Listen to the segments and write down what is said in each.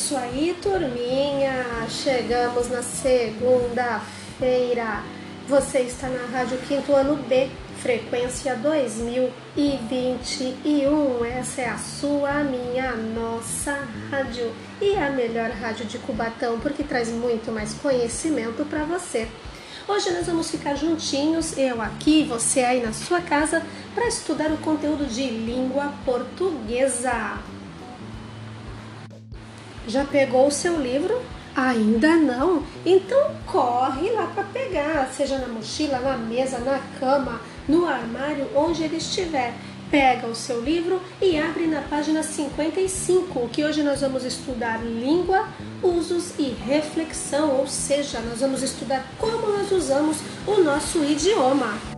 isso aí, turminha! Chegamos na segunda-feira. Você está na Rádio Quinto Ano B, frequência 2021. Essa é a sua, minha, nossa rádio e a melhor rádio de Cubatão, porque traz muito mais conhecimento para você. Hoje nós vamos ficar juntinhos, eu aqui, você aí na sua casa, para estudar o conteúdo de língua portuguesa. Já pegou o seu livro? Ainda não? Então corre lá para pegar, seja na mochila, na mesa, na cama, no armário, onde ele estiver. Pega o seu livro e abre na página 55, que hoje nós vamos estudar língua, usos e reflexão, ou seja, nós vamos estudar como nós usamos o nosso idioma.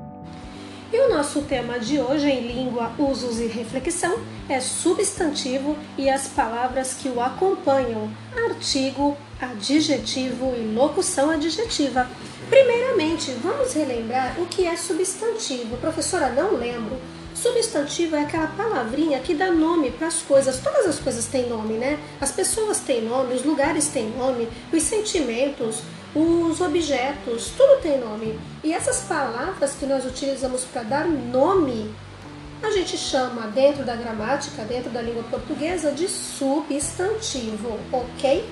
E o nosso tema de hoje em língua, usos e reflexão é substantivo e as palavras que o acompanham, artigo, adjetivo e locução adjetiva. Primeiramente, vamos relembrar o que é substantivo. Professora, não lembro. Substantivo é aquela palavrinha que dá nome para as coisas. Todas as coisas têm nome, né? As pessoas têm nome, os lugares têm nome, os sentimentos, os objetos, tudo tem nome. E essas palavras que nós utilizamos para dar nome, a gente chama dentro da gramática, dentro da língua portuguesa, de substantivo, ok?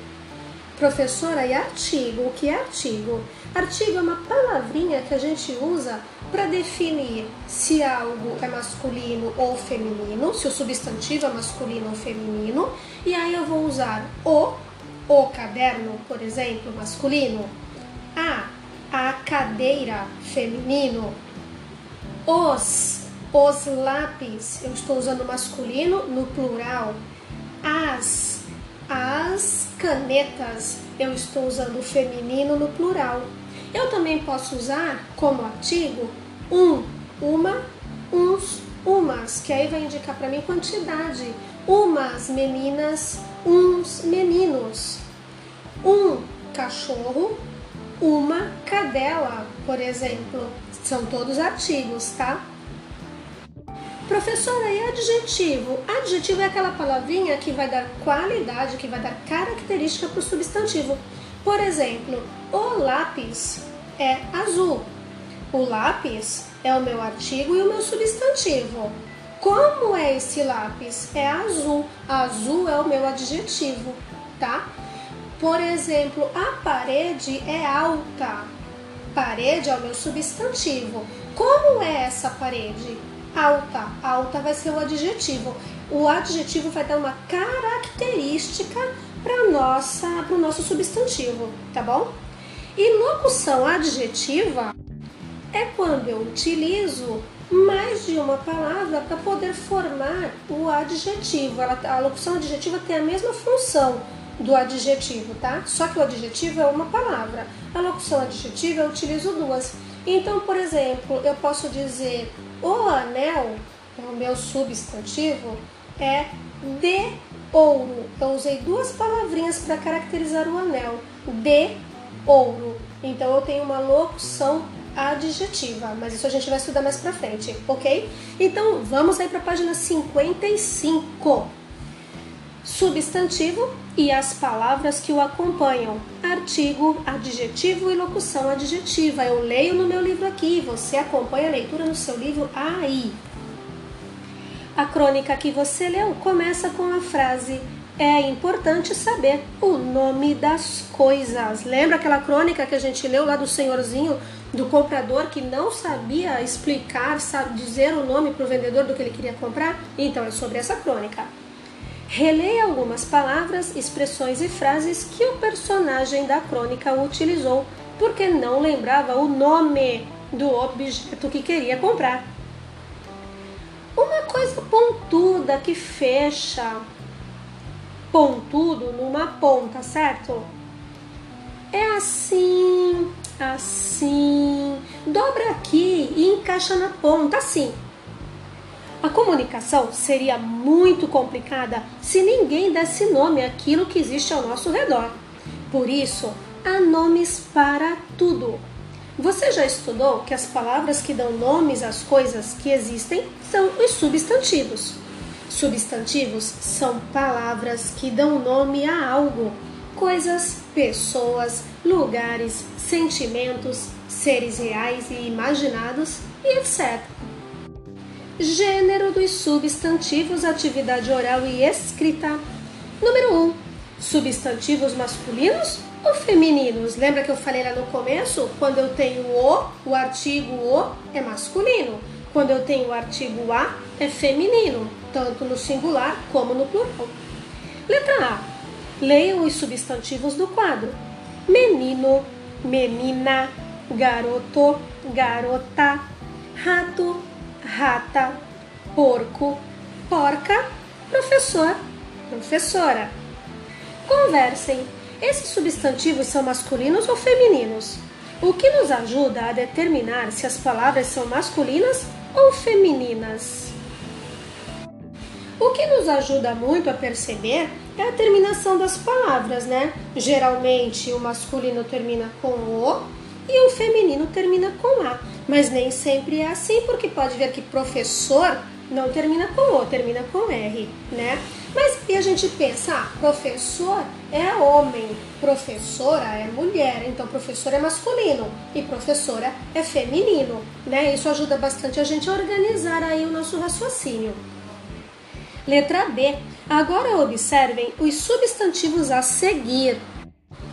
Professora, e artigo? O que é artigo? Artigo é uma palavrinha que a gente usa para definir se algo é masculino ou feminino, se o substantivo é masculino ou feminino, e aí eu vou usar o o caderno, por exemplo, masculino, a a cadeira feminino, os os lápis, eu estou usando masculino no plural, as as canetas, eu estou usando feminino no plural. Eu também posso usar como artigo um, uma, uns, umas, que aí vai indicar para mim quantidade. Umas meninas, uns meninos um cachorro, uma cadela, por exemplo. São todos artigos, tá? Professora, e adjetivo? Adjetivo é aquela palavrinha que vai dar qualidade, que vai dar característica para o substantivo. Por exemplo, o lápis é azul. O lápis é o meu artigo e o meu substantivo. Como é esse lápis? É azul. Azul é o meu adjetivo, tá? Por exemplo, a parede é alta. Parede é o meu substantivo. Como é essa parede? Alta. Alta vai ser o adjetivo. O adjetivo vai dar uma característica para nossa, para o nosso substantivo, tá bom? E locução adjetiva é quando eu utilizo mais de uma palavra para poder formar o adjetivo. Ela, a locução adjetiva tem a mesma função do adjetivo, tá? Só que o adjetivo é uma palavra. A locução adjetiva eu utilizo duas. Então, por exemplo, eu posso dizer o anel, é o meu substantivo, é de ouro. Eu usei duas palavrinhas para caracterizar o anel. De ouro. Então eu tenho uma locução adjetiva, mas isso a gente vai estudar mais pra frente, ok? Então vamos aí para a página 55 substantivo e as palavras que o acompanham, artigo, adjetivo e locução adjetiva. Eu leio no meu livro aqui, você acompanha a leitura no seu livro aí. A crônica que você leu começa com a frase: É importante saber o nome das coisas. Lembra aquela crônica que a gente leu lá do senhorzinho, do comprador que não sabia explicar, sabe, dizer o nome para o vendedor do que ele queria comprar? Então é sobre essa crônica. Releia algumas palavras, expressões e frases que o personagem da crônica utilizou, porque não lembrava o nome do objeto que queria comprar. Uma coisa pontuda que fecha pontudo numa ponta, certo? É assim, assim, dobra aqui e encaixa na ponta, assim. A comunicação seria muito complicada se ninguém desse nome àquilo que existe ao nosso redor. Por isso, há nomes para tudo. Você já estudou que as palavras que dão nomes às coisas que existem são os substantivos. Substantivos são palavras que dão nome a algo, coisas, pessoas, lugares, sentimentos, seres reais e imaginados e etc. Gênero dos substantivos, atividade oral e escrita. Número 1. Um, substantivos masculinos ou femininos? Lembra que eu falei lá no começo? Quando eu tenho o, o artigo o é masculino. Quando eu tenho o artigo a, é feminino, tanto no singular como no plural. Letra A. Leiam os substantivos do quadro: menino, menina, garoto, garota, rato, rata, porco, porca, professor, professora. Conversem. Esses substantivos são masculinos ou femininos? O que nos ajuda a determinar se as palavras são masculinas ou femininas? O que nos ajuda muito a perceber é a terminação das palavras, né? Geralmente o masculino termina com o e o feminino termina com a. Mas nem sempre é assim, porque pode ver que professor não termina com o, termina com R, né? Mas e a gente pensa, ah, professor é homem, professora é mulher, então professor é masculino e professora é feminino, né? Isso ajuda bastante a gente a organizar aí o nosso raciocínio. Letra B. Agora observem os substantivos a seguir.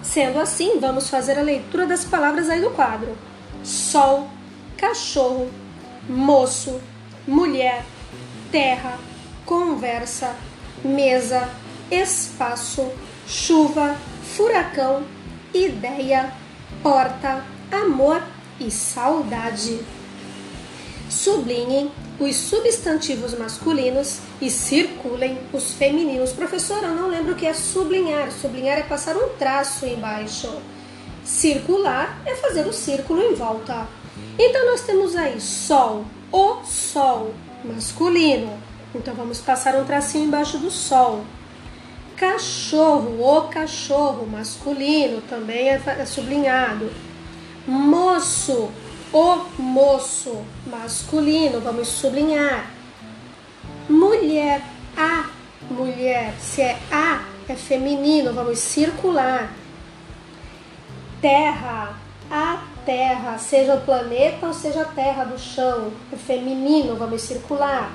Sendo assim, vamos fazer a leitura das palavras aí do quadro: sol, cachorro, moço, mulher, terra, conversa, mesa, espaço, chuva, furacão, ideia, porta, amor e saudade. Sublinhem os substantivos masculinos e circulem os femininos. Professor, eu não lembro o que é sublinhar. Sublinhar é passar um traço embaixo. Circular é fazer o círculo em volta. Então nós temos aí sol, o sol, masculino. Então vamos passar um tracinho embaixo do sol. Cachorro, o cachorro, masculino, também é, é sublinhado. Moço, o moço, masculino, vamos sublinhar. Mulher, a mulher, se é a, é feminino, vamos circular. Terra, a terra, seja o planeta ou seja a terra do chão, é feminino, vamos circular.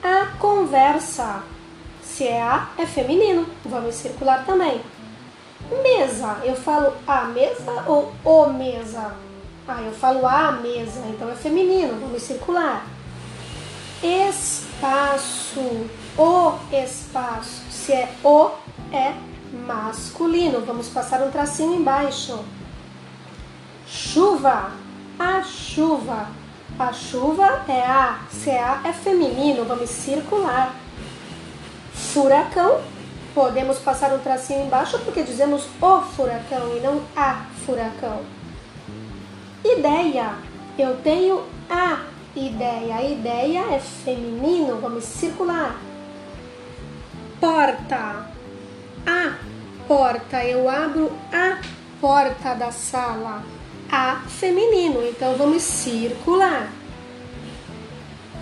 A conversa, se é a, é feminino, vamos circular também. Mesa, eu falo a mesa ou o mesa? Ah, eu falo a mesa, então é feminino, vamos circular. Espaço, o espaço. Se é o, é masculino. Vamos passar um tracinho embaixo. Chuva, a chuva. A chuva é a, se a, é feminino, vamos circular. Furacão, podemos passar um tracinho embaixo porque dizemos o furacão e não a furacão. Ideia. Eu tenho a ideia. A ideia é feminino. Vamos circular. Porta. A porta. Eu abro a porta da sala. A feminino. Então vamos circular.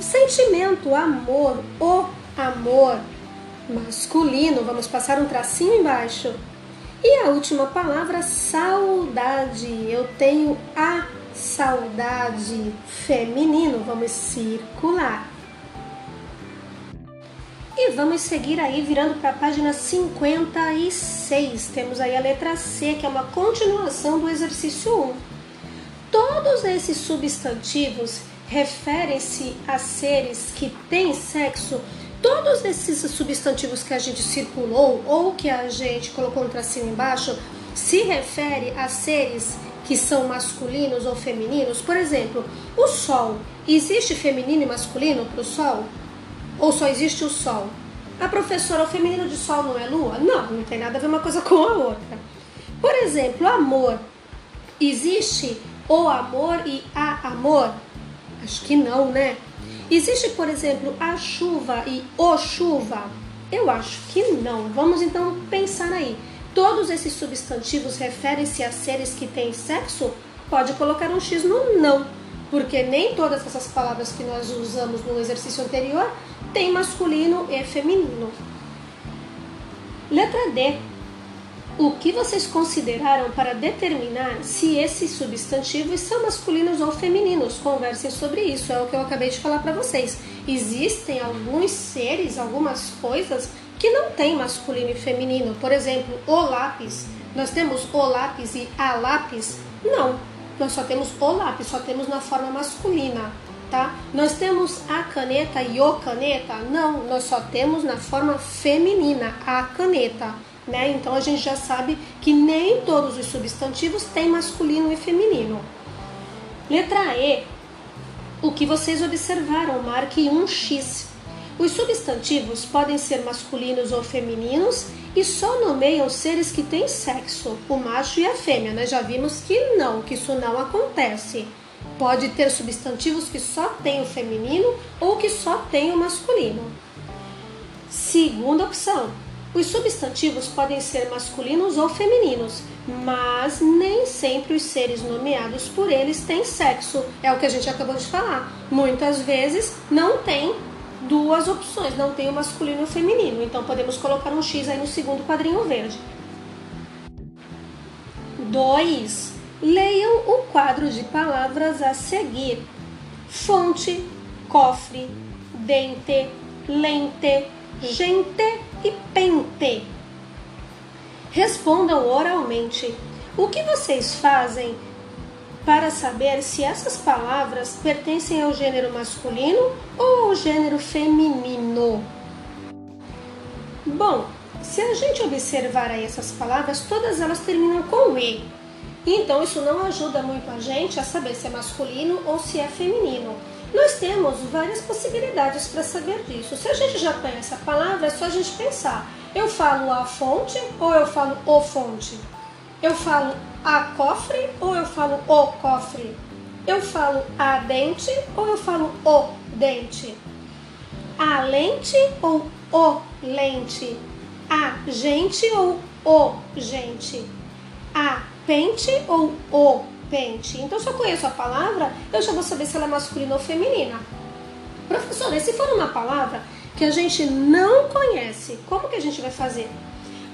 Sentimento, amor, o amor masculino. Vamos passar um tracinho embaixo. E a última palavra, saudade. Eu tenho a saudade feminino. Vamos circular. E vamos seguir aí virando para a página 56. Temos aí a letra C, que é uma continuação do exercício 1. Todos esses substantivos referem-se a seres que têm sexo todos esses substantivos que a gente circulou ou que a gente colocou um tracinho embaixo se refere a seres que são masculinos ou femininos. Por exemplo, o Sol. Existe feminino e masculino para o Sol? Ou só existe o Sol? A professora, o feminino de Sol não é Lua? Não, não tem nada a ver uma coisa com a outra. Por exemplo, amor. Existe o amor e a amor? Acho que não, né? Existe, por exemplo, a chuva e o chuva? Eu acho que não. Vamos então pensar aí. Todos esses substantivos referem-se a seres que têm sexo? Pode colocar um X no não. porque nem todas essas palavras que nós usamos no exercício anterior têm masculino e feminino. Letra D. O que vocês consideraram para determinar se esses substantivos são masculinos ou femininos? Conversem sobre isso, é o que eu acabei de falar para vocês. Existem alguns seres, algumas coisas que não têm masculino e feminino. Por exemplo, o lápis. Nós temos o lápis e a lápis? Não, nós só temos o lápis, só temos na forma masculina, tá? Nós temos a caneta e o caneta? Não, nós só temos na forma feminina, a caneta, né? Então a gente já sabe que nem todos os substantivos têm masculino e feminino. Letra E. O que vocês observaram? Marque um X. Os substantivos podem ser masculinos ou femininos e só nomeiam seres que têm sexo, o macho e a fêmea. Nós já vimos que não, que isso não acontece. Pode ter substantivos que só têm o feminino ou que só têm o masculino. Segunda opção: os substantivos podem ser masculinos ou femininos, mas nem sempre os seres nomeados por eles têm sexo. É o que a gente acabou de falar. Muitas vezes não tem duas opções, não tem o masculino e o feminino. Então podemos colocar um X aí no segundo quadrinho verde. 2. Leiam o quadro de palavras a seguir: fonte, cofre, dente, lente, gente e pente. Respondam oralmente. O que vocês fazem para saber se essas palavras pertencem ao gênero masculino ou ao gênero feminino. Bom, se a gente observar aí essas palavras, todas elas terminam com e. Então isso não ajuda muito a gente a saber se é masculino ou se é feminino. Nós temos várias possibilidades para saber disso. Se a gente já conhece a palavra, é só a gente pensar: eu falo a fonte ou eu falo o fonte? Eu falo a cofre ou eu falo o cofre? Eu falo a dente ou eu falo o dente? A lente ou o lente? A gente ou o gente? A pente ou o Então, se eu conheço a palavra, eu já vou saber se ela é masculina ou feminina. Professora, e se for uma palavra que a gente não conhece, como que a gente vai fazer?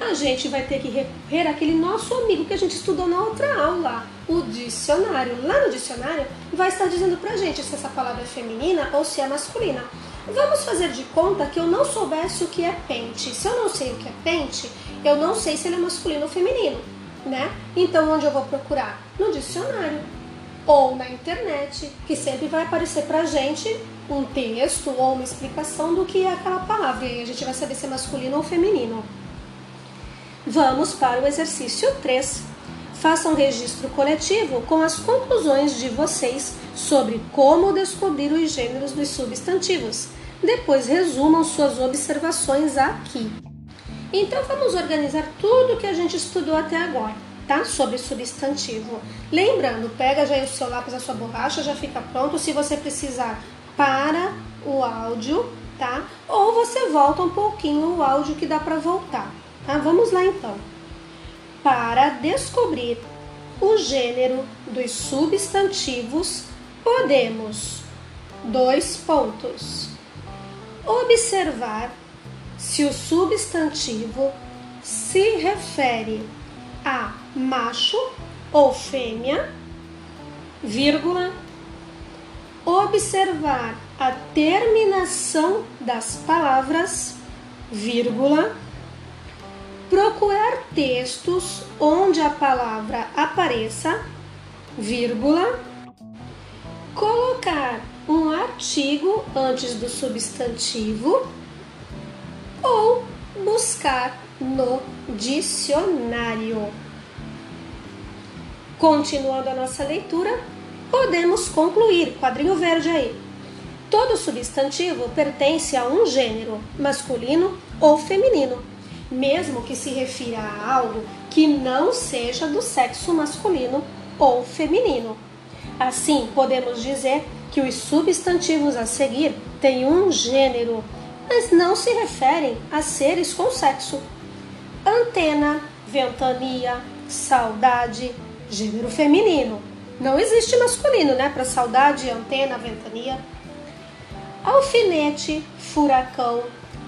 a gente vai ter que recorrer àquele nosso amigo que a gente estudou na outra aula, o dicionário. Lá no dicionário vai estar dizendo pra gente se essa palavra é feminina ou se é masculina. Vamos fazer de conta que eu não soubesse o que é pente. Se eu não sei o que é pente, eu não sei se ele é masculino ou feminino, né? Então onde eu vou procurar? No dicionário ou na internet, que sempre vai aparecer pra gente um texto ou uma explicação do que é aquela palavra. E a gente vai saber se é masculino ou feminino. Vamos para o exercício 3. Faça um registro coletivo com as conclusões de vocês sobre como descobrir os gêneros dos substantivos. Depois resumam suas observações aqui. Então vamos organizar tudo que a gente estudou até agora, tá? Sobre substantivo. Lembrando, pega já o seu lápis, a sua borracha, já fica pronto. Se você precisar, para o áudio, tá? Ou você volta um pouquinho o áudio que dá para voltar. Tá? Vamos lá então. Para descobrir o gênero dos substantivos, podemos dois pontos. Observar se o substantivo se refere a macho ou fêmea, vírgula, observar a terminação das palavras, vírgula, procurar textos onde a palavra apareça, vírgula, colocar um artigo antes do substantivo ou buscar no dicionário. Continuando a nossa leitura, podemos concluir, quadrinho verde aí. Todo substantivo pertence a um gênero, masculino ou feminino mesmo que se refira a algo que não seja do sexo masculino ou feminino. Assim, podemos dizer que os substantivos a seguir têm um gênero, mas não se referem a seres com sexo. Antena, ventania, saudade, gênero feminino. Não existe masculino, né? Para saudade, antena, ventania. Alfinete, furacão,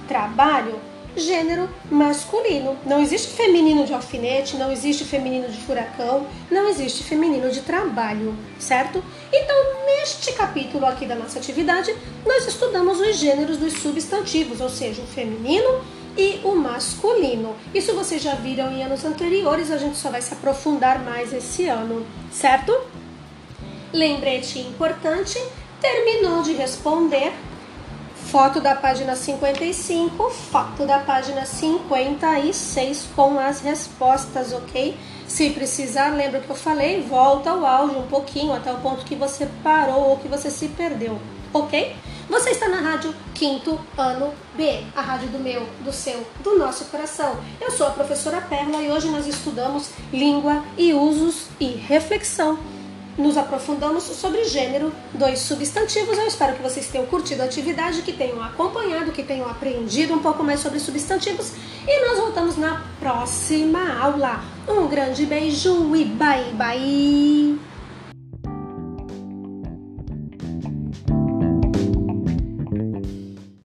trabalho, gênero masculino. Não existe feminino de alfinete, não existe feminino de furacão, não existe feminino de trabalho, certo? Então, neste capítulo aqui da nossa atividade, nós estudamos os gêneros dos substantivos, ou seja, o feminino e o masculino. Isso vocês já viram em anos anteriores, a gente só vai se aprofundar mais esse ano, certo? Lembrete importante, terminou de responder foto da página 55, foto da página 56 com as respostas, ok? Se precisar, lembra que eu falei, volta o áudio um pouquinho até o ponto que você parou ou que você se perdeu, ok? Você está na rádio Quinto Ano B, a rádio do meu, do seu, do nosso coração. Eu sou a professora Perla e hoje nós estudamos língua e usos e reflexão nos aprofundamos sobre gênero dos substantivos. Eu espero que vocês tenham curtido a atividade, que tenham acompanhado, que tenham aprendido um pouco mais sobre substantivos. E nós voltamos na próxima aula. Um grande beijo e bye bye!